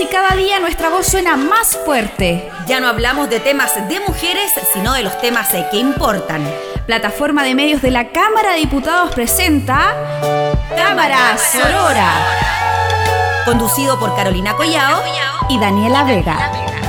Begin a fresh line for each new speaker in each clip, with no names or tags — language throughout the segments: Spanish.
y cada día nuestra voz suena más fuerte.
Ya no hablamos de temas de mujeres, sino de los temas eh, que importan.
Plataforma de medios de la Cámara de Diputados presenta Cámara Sorora.
Conducido por Carolina Collao
y Daniela Vega.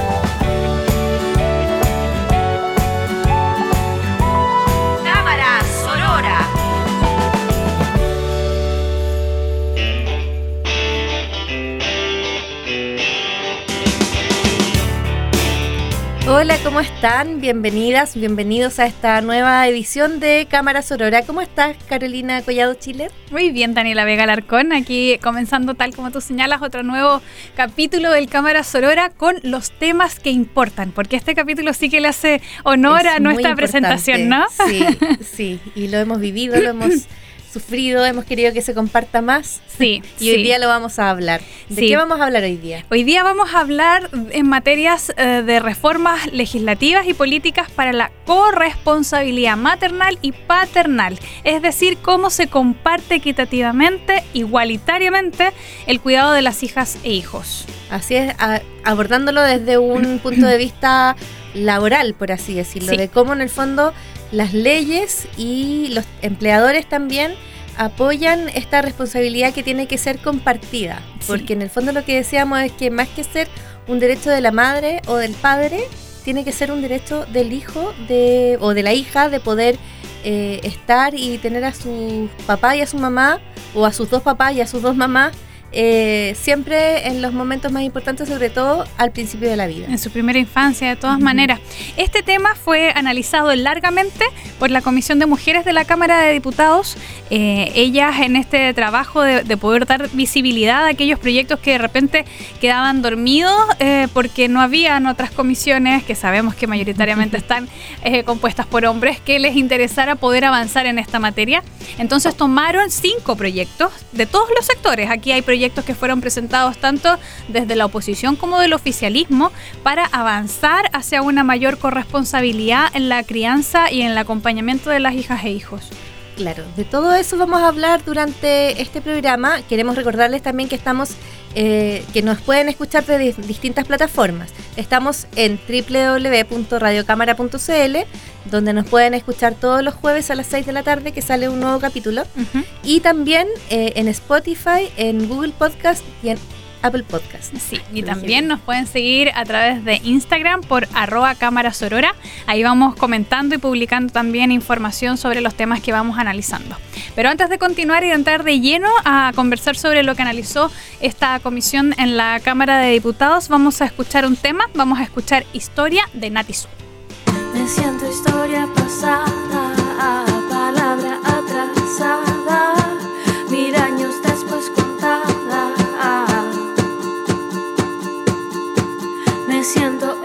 Hola, ¿cómo están? Bienvenidas, bienvenidos a esta nueva edición de Cámara Sorora. ¿Cómo estás, Carolina Collado Chile?
Muy bien, Daniela Vega Larcón, aquí comenzando tal como tú señalas otro nuevo capítulo del Cámara Sorora con los temas que importan, porque este capítulo sí que le hace honor a nuestra presentación, ¿no?
Sí, sí, y lo hemos vivido, lo hemos sufrido, hemos querido que se comparta más.
Sí.
y hoy día lo vamos a hablar. ¿De qué vamos a hablar hoy día?
Hoy día vamos a hablar en materias eh, de reformas legislativas y políticas para la corresponsabilidad maternal y paternal. Es decir, cómo se comparte equitativamente, igualitariamente, el cuidado de las hijas e hijos.
Así es, abordándolo desde un punto de vista laboral, por así decirlo, de cómo en el fondo las leyes y los empleadores también apoyan esta responsabilidad que tiene que ser compartida, porque en el fondo lo que decíamos es que más que ser un derecho de la madre o del padre, tiene que ser un derecho del hijo de, o de la hija de poder eh, estar y tener a su papá y a su mamá, o a sus dos papás y a sus dos mamás, eh, siempre en los momentos más importantes, sobre todo al principio de la vida.
En su primera infancia, de todas maneras. Este tema fue analizado largamente por la Comisión de Mujeres de la Cámara de Diputados. Eh, ellas en este trabajo de, poder dar visibilidad a aquellos proyectos que de repente quedaban dormidos eh, porque no habían otras comisiones que sabemos que mayoritariamente están compuestas por hombres que les interesara poder avanzar en esta materia. Entonces tomaron cinco proyectos de todos los sectores. Aquí hay proyectos que fueron presentados tanto desde la oposición como del oficialismo para avanzar hacia una mayor corresponsabilidad en la crianza y en el acompañamiento de las hijas e hijos.
Claro, de todo eso vamos a hablar durante este programa. Queremos recordarles también que estamos, eh, que nos pueden escuchar de distintas plataformas. Estamos en www.radiocámara.cl, donde nos pueden escuchar todos los jueves a las 6 de la tarde que sale un nuevo capítulo. Y también eh, en Spotify, en Google Podcast y en Apple Podcast.
Sí, y también nos pueden seguir a través de Instagram por arroba cámara sorora. Ahí vamos comentando y publicando también información sobre los temas que vamos analizando. Pero antes de continuar y de entrar de lleno a conversar sobre lo que analizó esta comisión en la Cámara de Diputados, vamos a escuchar un tema, vamos a escuchar Historia de Nati
Me siento historia pasada, palabra atrasada, siento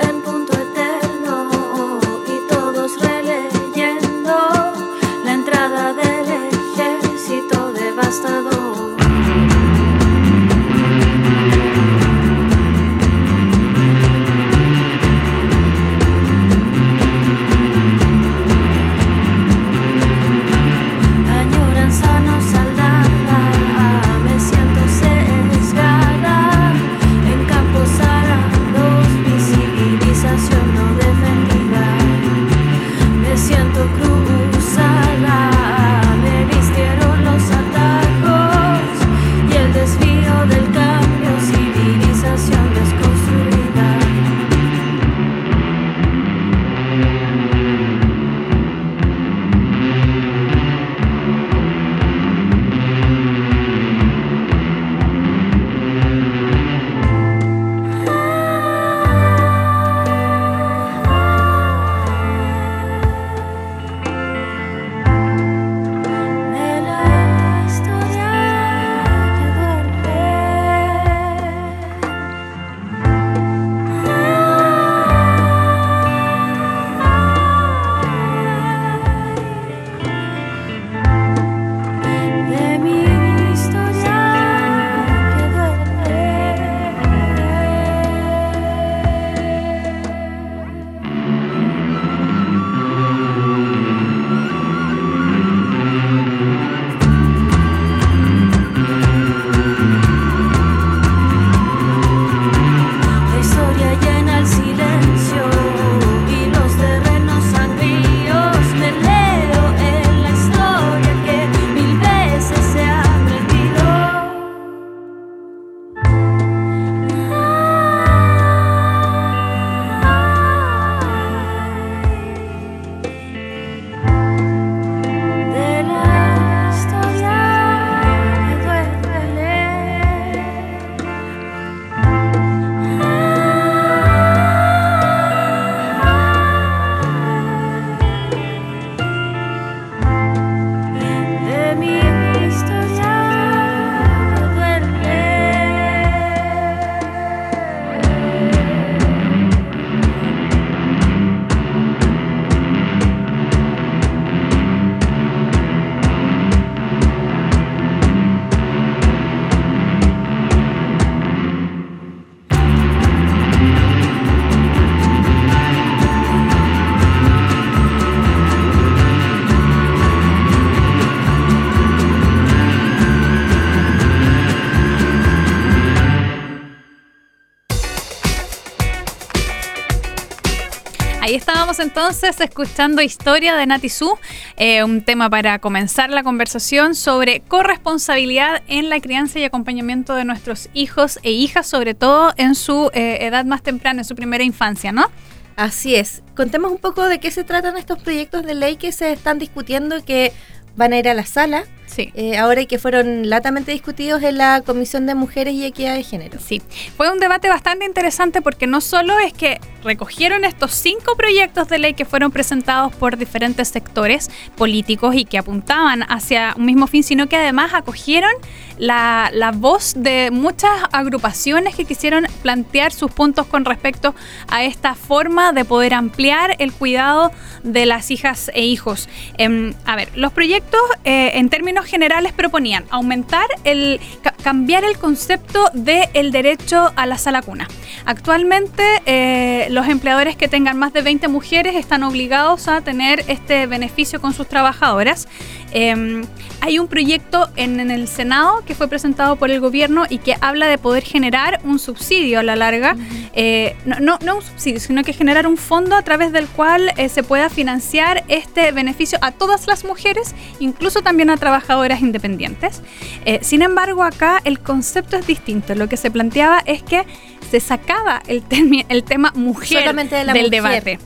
Entonces escuchando Historia de Nati Su, eh, un tema para comenzar la conversación sobre corresponsabilidad en la crianza y acompañamiento de nuestros hijos e hijas, sobre todo en su eh, edad más temprana, en su primera infancia, ¿no?
Así es. Contemos un poco de qué se tratan estos proyectos de ley que se están discutiendo que van a ir a la sala.
Sí.
Eh, ahora y que fueron latamente discutidos en la Comisión de Mujeres y Equidad de Género.
Sí, fue un debate bastante interesante porque no solo es que recogieron estos cinco proyectos de ley que fueron presentados por diferentes sectores políticos y que apuntaban hacia un mismo fin, sino que además acogieron la, la voz de muchas agrupaciones que quisieron plantear sus puntos con respecto a esta forma de poder ampliar el cuidado de las hijas e hijos. Em, a ver, los proyectos eh, en términos generales proponían aumentar el, cambiar el concepto del derecho a la sala cuna. Actualmente eh, los empleadores que tengan más de 20 mujeres están obligados a tener este beneficio con sus trabajadoras. Eh, hay un proyecto en, en el Senado que fue presentado por el gobierno y que habla de poder generar un subsidio a la larga, eh, no, no, no un subsidio, sino que generar un fondo a través del cual eh, se pueda financiar este beneficio a todas las mujeres, incluso también a trabajadoras independientes. Eh, sin embargo, acá el concepto es distinto. Lo que se planteaba es que se sacaba el, el tema mujer
de
del
mujer.
debate.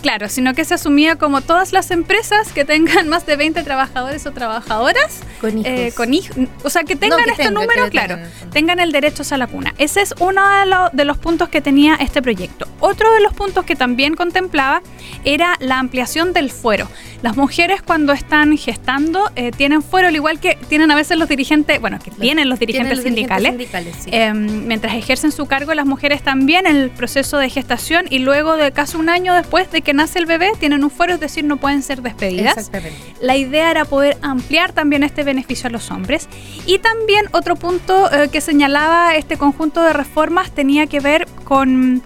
Claro, sino que se asumía como todas las empresas que tengan más de 20 trabajadores o trabajadoras
Con hijos.
eh, con hij- o sea, que tengan
que
este
tenga,
número, claro,
tengan, en el fondo.
tengan el derecho a la cuna. Ese es uno de, lo- de los puntos que tenía este proyecto. Otro de los puntos que también contemplaba era la ampliación del fuero. Las mujeres cuando están gestando eh, tienen fuero, al igual que tienen a veces los dirigentes, bueno, que tienen los dirigentes
Tienen los
sindicales.
sindicales, sí.
Eh, mientras ejercen su cargo, las mujeres también en el proceso de gestación y luego de casi un año después de que nace el bebé tienen un fuero, es decir, no pueden ser despedidas.
Exactamente.
La idea era poder ampliar también este beneficio a los hombres. Y también otro punto eh, que señalaba este conjunto de reformas tenía que ver con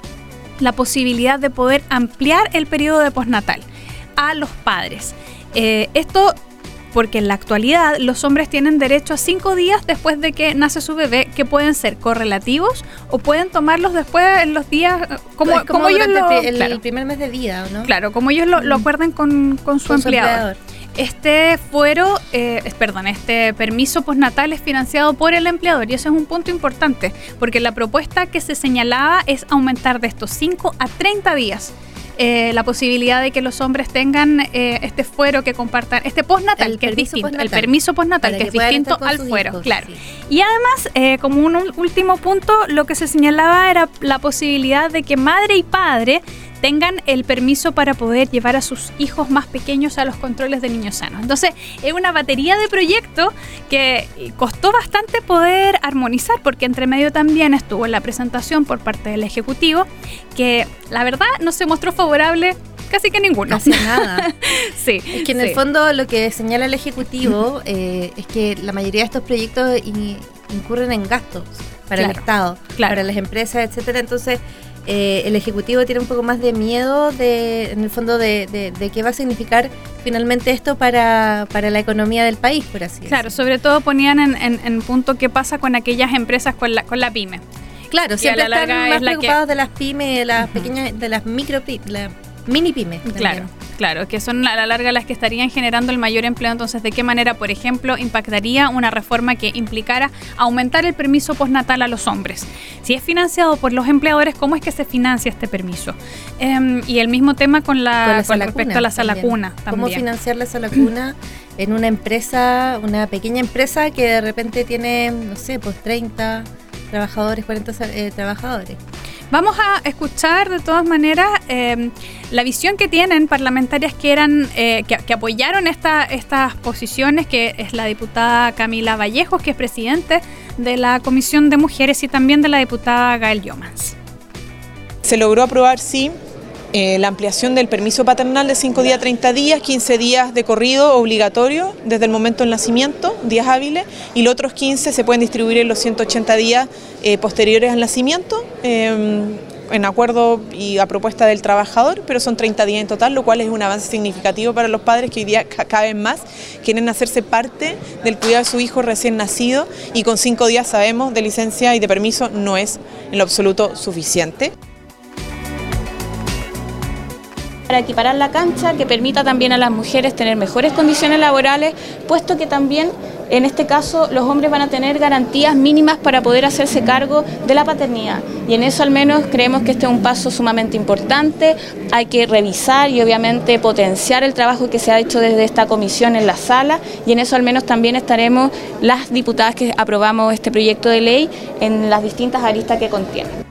la posibilidad de poder ampliar el periodo de postnatal a los padres. Eh, esto porque en la actualidad los hombres tienen derecho a cinco días después de que nace su bebé, que pueden ser correlativos o pueden tomarlos después en los días eh, como,
Es como,
como ellos lo,
el,
claro,
primer mes de vida, ¿o ¿no?
claro, como ellos lo, lo
Mm.
acuerden con, con su
Con su
empleador. Este fuero, eh, perdón, este permiso postnatal es financiado por el empleador y eso es un punto importante, porque la propuesta que se señalaba es aumentar de estos 5 a 30 días. Eh, la posibilidad de que los hombres tengan eh, este fuero que compartan, este postnatal,
El
que es distinto, el permiso postnatal, que,
que
es distinto al fuero,
hijos,
claro.
sí.
Y además, eh, como un último punto, lo que se señalaba era la posibilidad de que madre y padre tengan el permiso para poder llevar a sus hijos más pequeños a los controles de niños sanos. Entonces, es una batería de proyectos que costó bastante poder armonizar, porque entre medio también estuvo la presentación por parte del Ejecutivo, que la verdad no se mostró favorable casi que ninguno.
Casi nada.
sí,
Es que en
sí.
el fondo lo que señala el Ejecutivo eh, es que la mayoría de estos proyectos in- incurren en gastos para el
Claro,
Estado,
claro.
para las empresas, etcétera. Entonces, eh, el Ejecutivo tiene un poco más de miedo de, en el fondo, de, de- de qué va a significar finalmente esto para, para la economía del país, por así
Claro,
decirlo.
sobre todo ponían en, en- en punto qué pasa con aquellas empresas con la, con la pyme.
Claro, siempre
la
están
es
más
la que-
preocupados de las pymes, de las pequeñas, de las micro pymes, las mini pymes.
Claro, claro, que son a la larga las que estarían generando el mayor empleo. Entonces, ¿de qué manera, por ejemplo, impactaría una reforma que implicara aumentar el permiso postnatal a los hombres? Si es financiado por los empleadores, ¿cómo es que se financia este permiso? Em, y el mismo tema con, la,
Con la
con
sala
respecto a la sala
también.
cuna
¿Cómo financiar la sala cuna en una empresa, una pequeña empresa que de repente tiene, no sé, pues 30 trabajadores, 40 sa- eh, trabajadores?
Vamos a escuchar de todas maneras eh, la visión que tienen parlamentarias que eran eh, que, apoyaron esta, estas posiciones, que es la diputada Camila Vallejos, que es presidente de la Comisión de Mujeres, y también de la diputada Gael Yomans.
Se logró aprobar, sí, eh, la ampliación del permiso paternal de 5 días a 30 días, 15 días de corrido obligatorio desde el momento del nacimiento, días hábiles, y los otros 15 se pueden distribuir en los 180 días eh, posteriores al nacimiento. eh, en acuerdo y a propuesta del trabajador, pero son 30 días en total, lo cual es un avance significativo para los padres que hoy día ca- cada vez más quieren hacerse parte del cuidado de su hijo recién nacido y con 5 días sabemos de licencia y de permiso no es en lo absoluto suficiente.
Para equiparar la cancha, que permita también a las mujeres tener mejores condiciones laborales, puesto que también en este caso los hombres van a tener garantías mínimas para poder hacerse cargo de la paternidad. Y en eso al menos creemos que este es un paso sumamente importante. Hay que revisar y obviamente potenciar el trabajo que se ha hecho desde esta comisión en la sala y en eso al menos también estaremos las diputadas que aprobamos este proyecto de ley en las distintas aristas que contiene.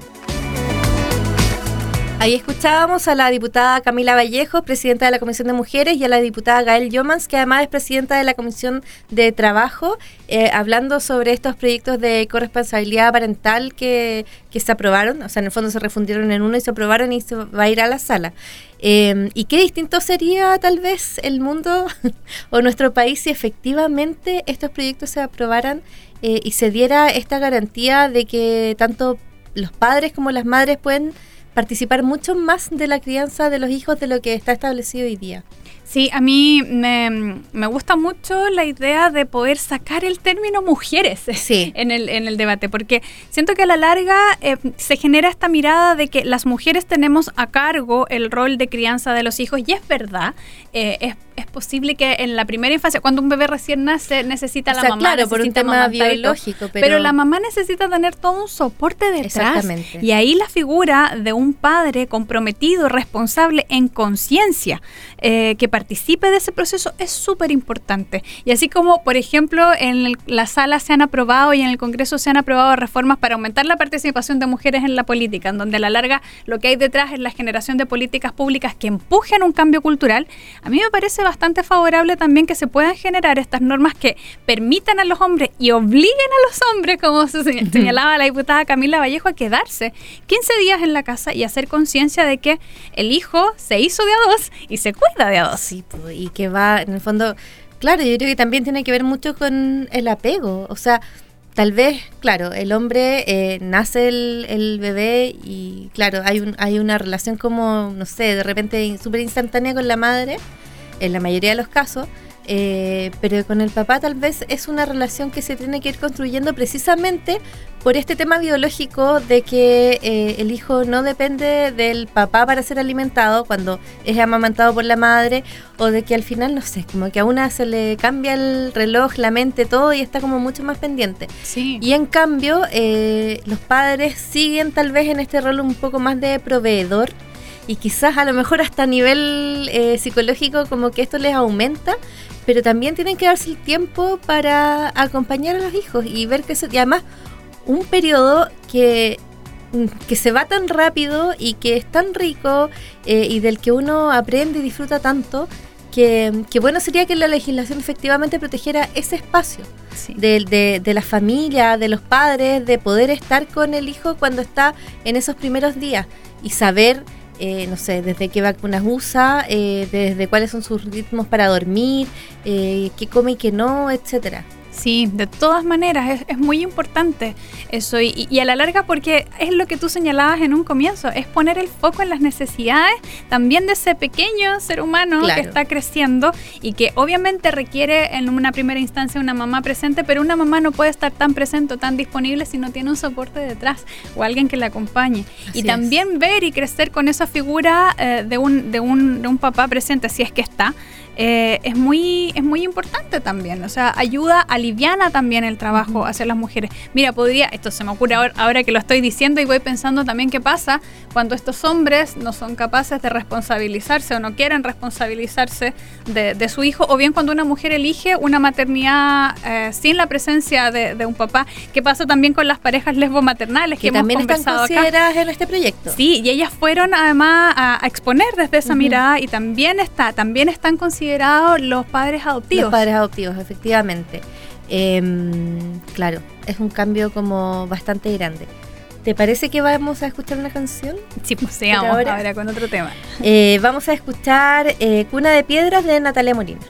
Ahí escuchábamos a la diputada Camila Vallejo, presidenta de la Comisión de Mujeres, y a la diputada Gael Yomans, que además es presidenta de la Comisión de Trabajo, eh, hablando sobre estos proyectos de corresponsabilidad parental que, que, se aprobaron, o sea, en el fondo se refundieron en uno y se aprobaron y se va a ir a la sala. Eh, ¿Y qué distinto sería tal vez el mundo o nuestro país si efectivamente estos proyectos se aprobaran eh, y se diera esta garantía de que tanto los padres como las madres pueden participar mucho más de la crianza de los hijos de lo que está establecido hoy día.
Sí, a mí me, gusta mucho la idea de poder sacar el término mujeres en, el, en el debate, porque siento que a la larga eh, se genera esta mirada de que las mujeres tenemos a cargo el rol de crianza de los hijos, y es verdad, eh, es es posible que en la primera infancia, cuando un bebé recién nace, necesita la mamá.
Claro, por un tema biológico.
Pero... la mamá necesita tener todo un soporte detrás. Y ahí la figura de un padre comprometido, responsable, en conciencia, eh, que participe de ese proceso es súper importante. Y así como, por ejemplo, en la sala se han aprobado y en el Congreso se han aprobado reformas para aumentar la participación de mujeres en la política, en donde a la larga lo que hay detrás es la generación de políticas públicas que empujen un cambio cultural, a mí me parece bastante favorable también que se puedan generar estas normas que permitan a los hombres y obliguen a los hombres, como se señalaba la diputada Camila Vallejo, a quedarse 15 días en la casa y hacer conciencia de que el hijo se hizo de a dos y se cuida de a dos.
Sí, y que va, en el fondo, claro, yo creo que también tiene que ver mucho con el apego, o sea, tal vez, claro, el hombre eh, nace el, el, bebé y claro, hay, un, hay una relación como, no sé, de repente súper instantánea con la madre, en la mayoría de los casos, eh, pero con el papá tal vez es una relación que se tiene que ir construyendo precisamente por este tema biológico de que eh, el hijo no depende del papá para ser alimentado cuando es amamantado por la madre o de que al final, no sé, como que a una se le cambia el reloj, la mente, todo y está como mucho más pendiente.
Sí.
Y en cambio, eh, los padres siguen tal vez en este rol un poco más de proveedor y quizás a lo mejor hasta a nivel eh, psicológico como que esto les aumenta, pero también tienen que darse el tiempo para acompañar a los hijos y ver que se... Y además, un periodo que, que se va tan rápido y que es tan rico eh, y del que uno aprende y disfruta tanto, que, bueno sería que la legislación efectivamente protegiera ese espacio de, de, de, la familia, de los padres, de poder estar con el hijo cuando está en esos primeros días y saber eh, no sé, desde qué vacunas usa, eh, desde cuáles son sus ritmos para dormir, eh, qué come y qué no, etcétera.
Sí, de todas maneras, es, muy importante eso. Y, a la larga porque es lo que tú señalabas en un comienzo, es poner el foco en las necesidades también de ese pequeño ser humano que está creciendo y que obviamente requiere en una primera instancia una mamá presente, pero una mamá no puede estar tan presente o tan disponible si no tiene un soporte detrás o alguien que la acompañe. y también ver y crecer con esa figura eh, de, un, de, un, de un papá presente, si es que está, eh, es, muy, es muy importante también. O sea, ayuda, aliviana también el trabajo hacia las mujeres. Mira, podría, esto se me ocurre ahora, que lo estoy diciendo y voy pensando también qué pasa cuando estos hombres no son capaces de responsabilizarse o no quieren responsabilizarse de, su hijo, o bien cuando una mujer elige una maternidad eh, sin la presencia de, un papá. ¿Qué pasa también con las parejas lesbo-maternales
que, también están consideradas en este proyecto?
Sí, y ellas fueron además a, exponer desde esa mirada y también está, también están consideradas los padres adoptivos.
Los padres adoptivos, efectivamente. Em, claro, es un cambio como bastante grande. ¿Te parece que vamos a escuchar una canción?
Sí, pues sigamos ahora, con otro tema.
Eh, vamos a escuchar eh, Cuna de Piedras de Natalia Molina.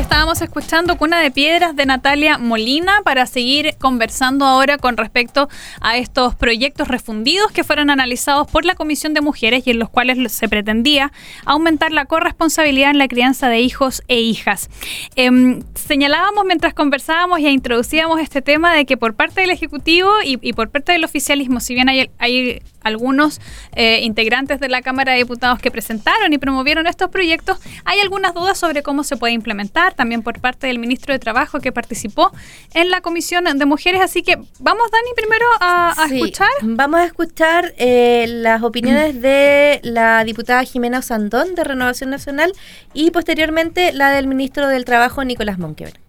Estamos escuchando Cuna de Piedras de Natalia Molina para seguir conversando ahora con respecto a estos proyectos refundidos que fueron analizados por la Comisión de Mujeres y en los cuales se pretendía aumentar la corresponsabilidad en la crianza de hijos e hijas. Em, señalábamos mientras conversábamos y introducíamos este tema de que por parte del Ejecutivo y, por parte del oficialismo, si bien hay algunos eh, integrantes de la Cámara de Diputados que presentaron y promovieron estos proyectos, hay algunas dudas sobre cómo se puede implementar, también por parte del ministro de Trabajo que participó en la Comisión de Mujeres. Así que vamos, Dani, primero a, escuchar.
Vamos a escuchar eh, las opiniones de la diputada Jimena Osandón de Renovación Nacional y posteriormente la del ministro del Trabajo, Nicolás Monquever.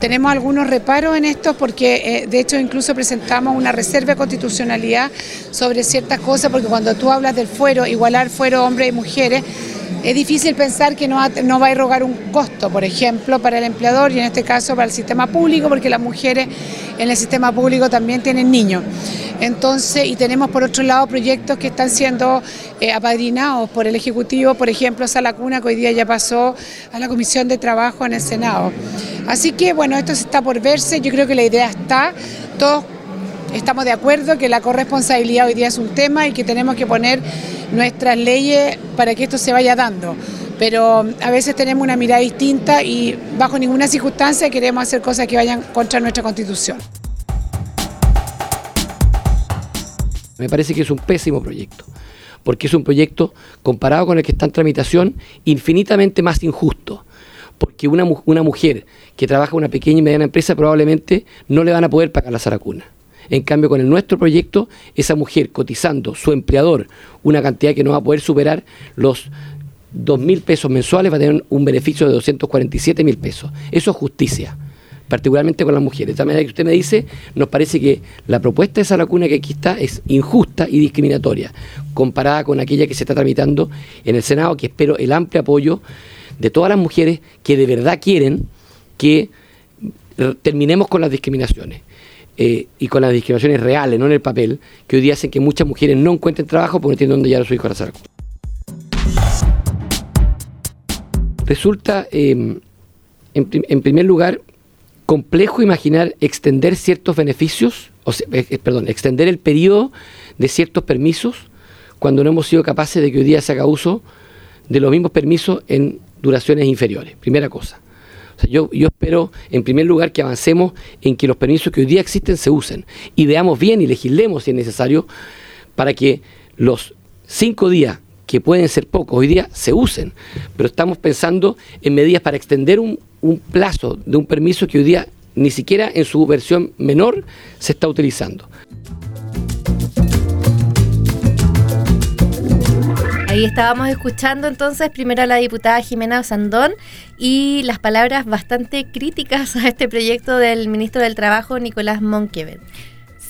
Tenemos algunos reparos en esto porque eh, de hecho incluso presentamos una reserva de constitucionalidad sobre ciertas cosas porque cuando tú hablas del fuero, igualar fuero hombres y mujeres, es difícil pensar que no, va a erogar un costo, por ejemplo, para el empleador y en este caso para el sistema público, porque las mujeres en el sistema público también tienen niños. Entonces, y tenemos por otro lado proyectos que están siendo eh, apadrinados por el Ejecutivo, por ejemplo, esa lacuna que hoy día ya pasó a la Comisión de Trabajo en el Senado. Así que, bueno, esto está por verse, yo creo que la idea está, todos estamos de acuerdo que la corresponsabilidad hoy día es un tema y que tenemos que poner nuestras leyes para que esto se vaya dando. Pero a veces tenemos una mirada distinta y bajo ninguna circunstancia queremos hacer cosas que vayan contra nuestra constitución.
Me parece que es un pésimo proyecto, porque es un proyecto comparado con el que está en tramitación infinitamente más injusto porque una, una, mujer que trabaja en una pequeña y mediana empresa probablemente no le van a poder pagar la zaracuna. En cambio, con el nuestro proyecto, esa mujer cotizando su empleador una cantidad que no va a poder superar los 2 mil pesos mensuales, va a tener un beneficio de 247 mil pesos. Eso es justicia, particularmente con las mujeres. De tal manera que usted me dice, nos parece que la propuesta de esa lacuna que aquí está es injusta y discriminatoria, comparada con aquella que se está tramitando en el Senado, que espero el amplio apoyo de todas las mujeres que de verdad quieren que terminemos con las discriminaciones. Eh, y con las discriminaciones reales, no en el papel, que hoy día hacen que muchas mujeres no encuentren trabajo porque no tienen dónde llevar a su hijo a la Resulta, em, en, primer lugar, complejo imaginar extender ciertos beneficios, o eh, eh, perdón, extender el periodo de ciertos permisos cuando no hemos sido capaces de que hoy día se haga uso de los mismos permisos en duraciones inferiores. Primera cosa yo, espero, en primer lugar, que avancemos en que los permisos que hoy día existen se usen y veamos bien y legislemos si es necesario para que los cinco días que pueden ser pocos hoy día se usen, pero estamos pensando en medidas para extender un plazo de un permiso que hoy día ni siquiera en su versión menor se está utilizando.
Ahí estábamos escuchando entonces primero a la diputada Jimena Sandón y las palabras bastante críticas a este proyecto del ministro del Trabajo, Nicolás Monquevet.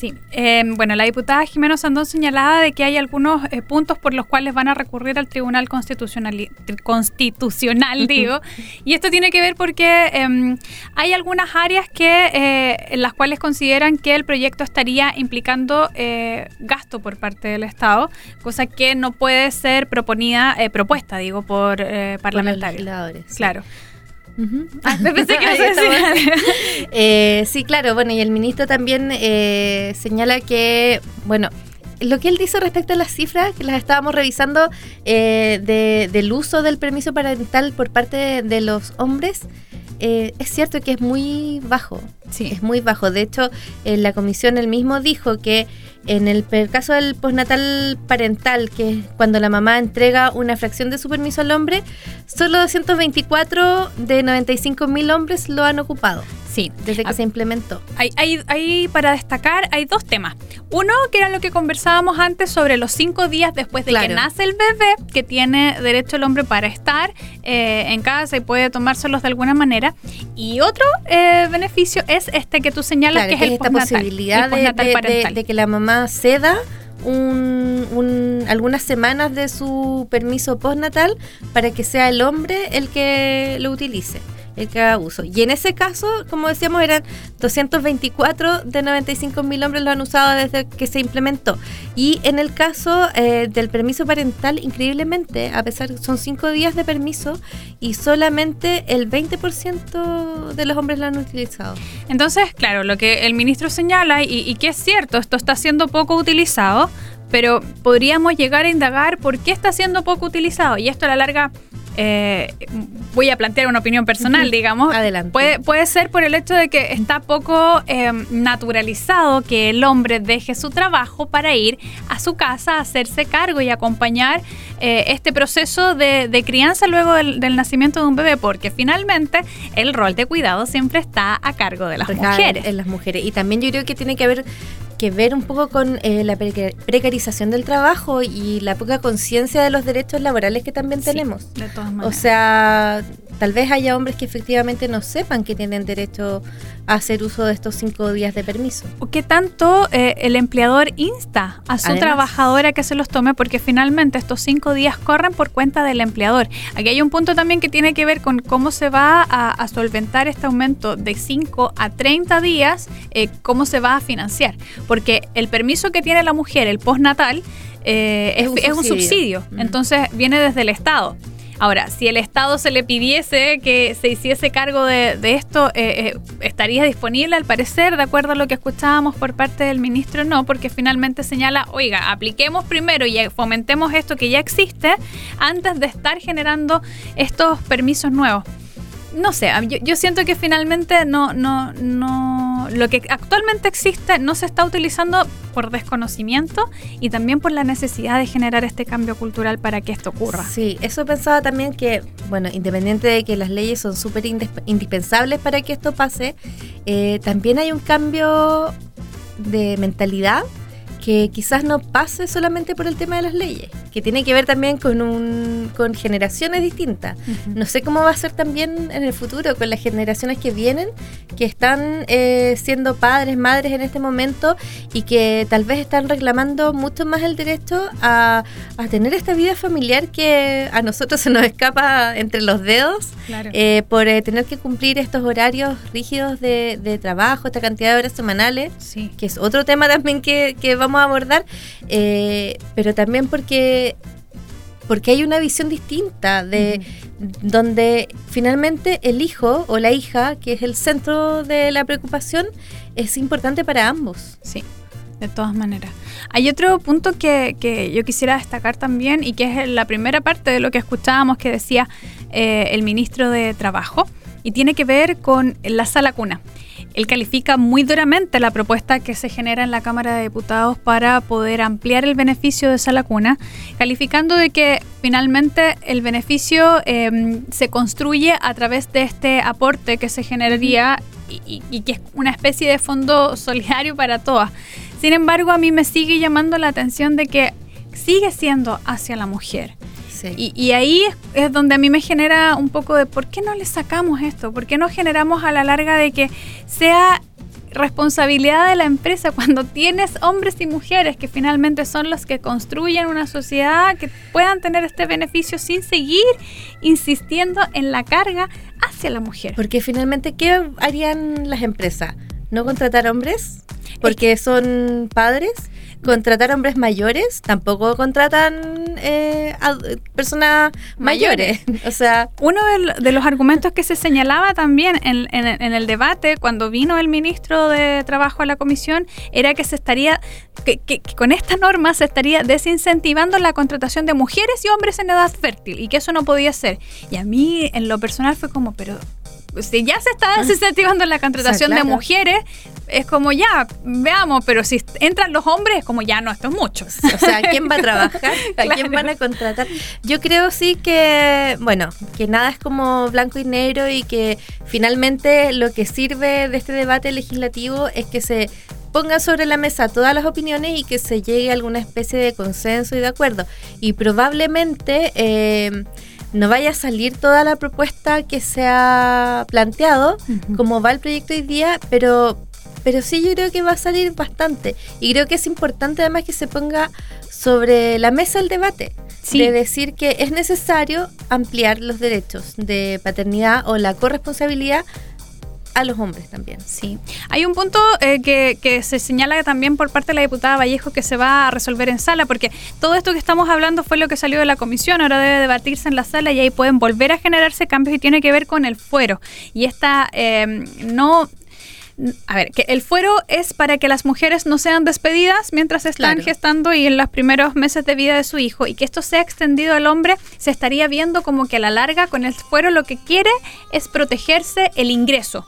Sí, em, bueno, la diputada Jimena Sandón señalaba de que hay algunos eh, puntos por los cuales van a recurrir al Tribunal Constitucional, constitucional digo, y esto tiene que ver porque em, hay algunas áreas que eh, en las cuales consideran que el proyecto estaría implicando eh, gasto por parte del Estado, cosa que no puede ser proponida, propuesta, digo, por parlamentarios. Claro.
Ah, pensé que eh, sí, claro, bueno, y el ministro también eh, señala que, bueno, lo que él dice respecto a las cifras, que las estábamos revisando, eh, del uso del permiso parental por parte de los hombres, eh, es cierto que es muy bajo. Sí. Es muy bajo. De hecho, en la comisión él mismo dijo que en el, caso del postnatal parental, que es cuando la mamá entrega una fracción de su permiso al hombre, solo 224 de 95 mil hombres lo han ocupado.
Sí.
Desde que ah, se implementó.
Hay, hay, para destacar, hay dos temas. Uno, que era lo que conversábamos antes sobre los cinco días después de que nace el bebé, que tiene derecho el hombre para estar eh, en casa y puede tomárselos de alguna manera. Y otro eh, beneficio es este que tú señalas, que, es el
esta posibilidad de, que la mamá ceda un, algunas semanas de su permiso postnatal para que sea el hombre el que lo utilice el que haga uso. Y en ese caso, como decíamos, eran 224 de 95 mil hombres lo han usado desde que se implementó. Y en el caso eh, del permiso parental, increíblemente, a pesar de que son cinco días de permiso y solamente el 20% de los hombres lo han utilizado.
Entonces, claro, lo que el ministro señala, y, y que es cierto, esto está siendo poco utilizado, pero podríamos llegar a indagar por qué está siendo poco utilizado. Y esto a la larga eh, voy a plantear una opinión personal, digamos.
Adelante.
Puede, puede ser por el hecho de que está poco eh, naturalizado que el hombre deje su trabajo para ir a su casa a hacerse cargo y acompañar eh, este proceso de, de crianza luego del, del nacimiento de un bebé, porque finalmente el rol de cuidado siempre está a cargo de las mujeres.
En las mujeres. Y también yo creo que tiene que haber que ver un poco con eh, la preca- precarización del trabajo y la poca conciencia de los derechos laborales que también
Sí,
tenemos.
de todas
O
maneras.
sea, tal vez haya hombres que efectivamente no sepan que tienen derecho a hacer uso de estos cinco días de permiso.
¿O ¿Qué tanto eh, el empleador insta a su
Además.
trabajadora que se los tome? Porque finalmente estos cinco días corren por cuenta del empleador. Aquí hay un punto también que tiene que ver con cómo se va a, a solventar este aumento de 5 a 30 días, eh, cómo se va a financiar. Porque el permiso que tiene la mujer, el postnatal, eh,
Es
es,
un
es un
subsidio.
subsidio.
Mm.
Entonces viene desde el Estado. Ahora, si el Estado se le pidiese que se hiciese cargo de, esto, eh, eh, ¿estaría disponible al parecer, de acuerdo a lo que escuchábamos por parte del ministro? No, porque finalmente señala, oiga, apliquemos primero y fomentemos esto que ya existe antes de estar generando estos permisos nuevos. No sé, yo, yo siento que finalmente no, no, no, lo que actualmente existe no se está utilizando por desconocimiento y también por la necesidad de generar este cambio cultural para que esto ocurra.
Sí, eso pensaba también que, bueno, independiente de que las leyes son súper indisp- indispensables para que esto pase, eh, también hay un cambio de mentalidad que quizás no pase solamente por el tema de las leyes, que tiene que ver también con, un, con generaciones distintas. No sé cómo va a ser también en el futuro con las generaciones que vienen, que están eh, siendo padres, madres en este momento y que tal vez están reclamando mucho más el derecho a, a tener esta vida familiar que a nosotros se nos escapa entre los dedos
Claro.
eh, por eh, tener que cumplir estos horarios rígidos de, de trabajo, esta cantidad de horas semanales
sí.
que es otro tema también que, que vamos a abordar, pero también porque, porque hay una visión distinta de donde finalmente el hijo o la hija, que es el centro de la preocupación, es importante para ambos.
Sí, de todas maneras. Hay otro punto que, que yo quisiera destacar también y que es la primera parte de lo que escuchábamos que decía eh, el ministro de Trabajo y tiene que ver con la sala cuna. Él califica muy duramente la propuesta que se genera en la Cámara de Diputados para poder ampliar el beneficio de sala cuna, calificando de que finalmente el beneficio eh, se construye a través de este aporte que se generaría y- y que es una especie de fondo solidario para todas. Sin embargo, a mí me sigue llamando la atención de que sigue siendo hacia la mujer.
Sí.
Y, y ahí es, es donde a mí me genera un poco de por qué no le sacamos esto, por qué no generamos a la larga de que sea responsabilidad de la empresa cuando tienes hombres y mujeres que finalmente son los que construyen una sociedad que puedan tener este beneficio sin seguir insistiendo en la carga hacia la mujer.
Porque finalmente, ¿qué harían las empresas? ¿No contratar hombres? Porque son padres. ¿Contratar hombres mayores? Tampoco contratan eh, personas mayores. O sea,
Uno de, los argumentos que se señalaba también en, en- en el debate cuando vino el ministro de Trabajo a la comisión era que se estaría, que, que- que con esta norma se estaría desincentivando la contratación de mujeres y hombres en edad fértil y que eso no podía ser. Y a mí en lo personal fue como, pero si ya se está desincentivando la contratación
claro.
de mujeres, es como ya, veamos, pero si entran los hombres es como ya no, esto es mucho.
O sea, ¿quién va a trabajar? ¿A quién van a contratar? Yo creo sí que, bueno, que nada es como blanco y negro y que finalmente lo que sirve de este debate legislativo es que se pongan sobre la mesa todas las opiniones y que se llegue a alguna especie de consenso y de acuerdo. Y probablemente eh, no vaya a salir toda la propuesta que se ha planteado, como va el proyecto hoy día, pero pero sí yo creo que va a salir bastante. Y creo que es importante además que se ponga sobre la mesa el debate de decir que es necesario ampliar los derechos de paternidad o la corresponsabilidad a los hombres también.
Sí. Hay un punto eh, que, que, se señala también por parte de la diputada Vallejo que se va a resolver en sala, porque todo esto que estamos hablando fue lo que salió de la comisión, ahora debe debatirse en la sala y ahí pueden volver a generarse cambios y tiene que ver con el fuero. Y esta eh, no a ver, que el fuero es para que las mujeres no sean despedidas mientras están gestando y en los primeros meses de vida de su hijo y que esto sea extendido al hombre, se estaría viendo como que a la larga con el fuero lo que quiere es protegerse el ingreso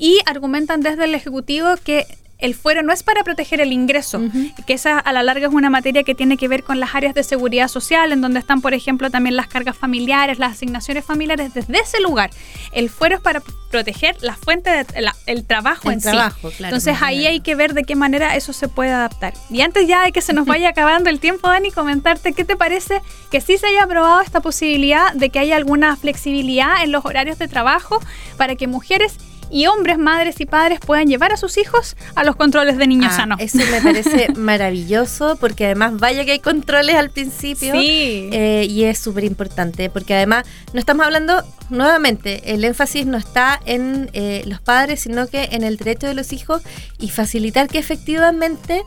y argumentan desde el Ejecutivo que el fuero no es para proteger el ingreso, que esa a la larga es una materia que tiene que ver con las áreas de seguridad social, en donde están, por ejemplo, también las cargas familiares, las asignaciones familiares, desde ese lugar. El fuero es para proteger la fuente del el trabajo en
trabajo,
sí. Entonces ahí hay que ver de qué manera eso se puede adaptar. Y antes ya de que se nos vaya acabando el tiempo, Dani, comentarte qué te parece que sí se haya aprobado esta posibilidad de que haya alguna flexibilidad en los horarios de trabajo para que mujeres y hombres, madres y padres puedan llevar a sus hijos a los controles de niños
ah,
sanos.
Eso me parece maravilloso porque además vaya que hay controles al principio
sí.
Eh, y es súper importante porque además no estamos hablando nuevamente, el énfasis no está en eh, los padres sino que en el derecho de los hijos y facilitar que efectivamente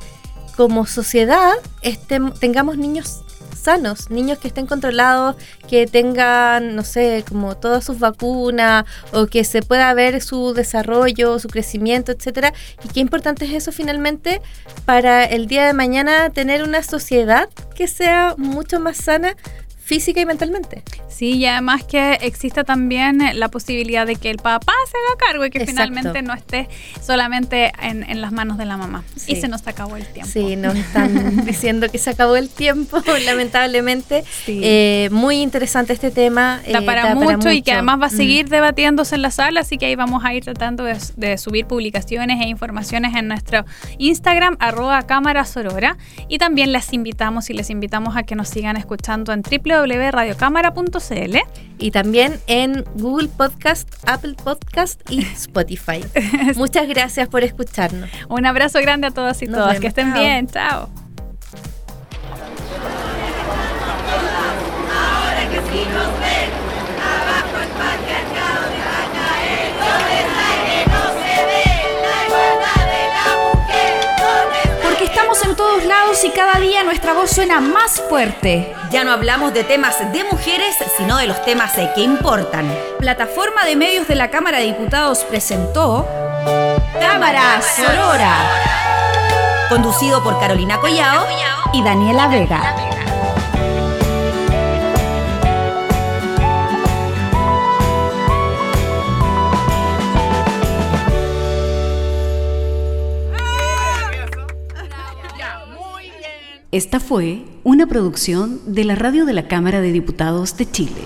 como sociedad este, tengamos niños sanos, niños que estén controlados, que tengan, no sé, como todas sus vacunas o que se pueda ver su desarrollo, su crecimiento, etcétera. Y qué importante es eso finalmente para el día de mañana tener una sociedad que sea mucho más sana física y mentalmente.
Sí, y además que exista también la posibilidad de que el papá se haga cargo y que finalmente no esté solamente en, las manos de la mamá. Y se nos acabó el tiempo.
Sí, nos están diciendo que se acabó el tiempo, lamentablemente. Eh, muy interesante este tema.
Da, eh, para, mucho y que además va a mm. seguir debatiéndose en la sala, así que ahí vamos a ir tratando de, subir publicaciones e informaciones en nuestro Instagram, arroba cámara sorora. Y también les invitamos y les invitamos a que nos sigan escuchando en triple www.radiocámara.cl
y también en Google Podcast, Apple Podcast y Spotify. Muchas gracias por escucharnos.
Un abrazo grande a todos y todas. Que estén bien. Chao.
En todos lados y cada día nuestra voz suena más fuerte.
Ya no hablamos de temas de mujeres, sino de los temas que importan.
Plataforma de Medios de la Cámara de Diputados presentó Cámara Sorora.
Conducido por Carolina Collao
y Daniela Vega.
Esta fue una producción de la Radio de la Cámara de Diputados de Chile.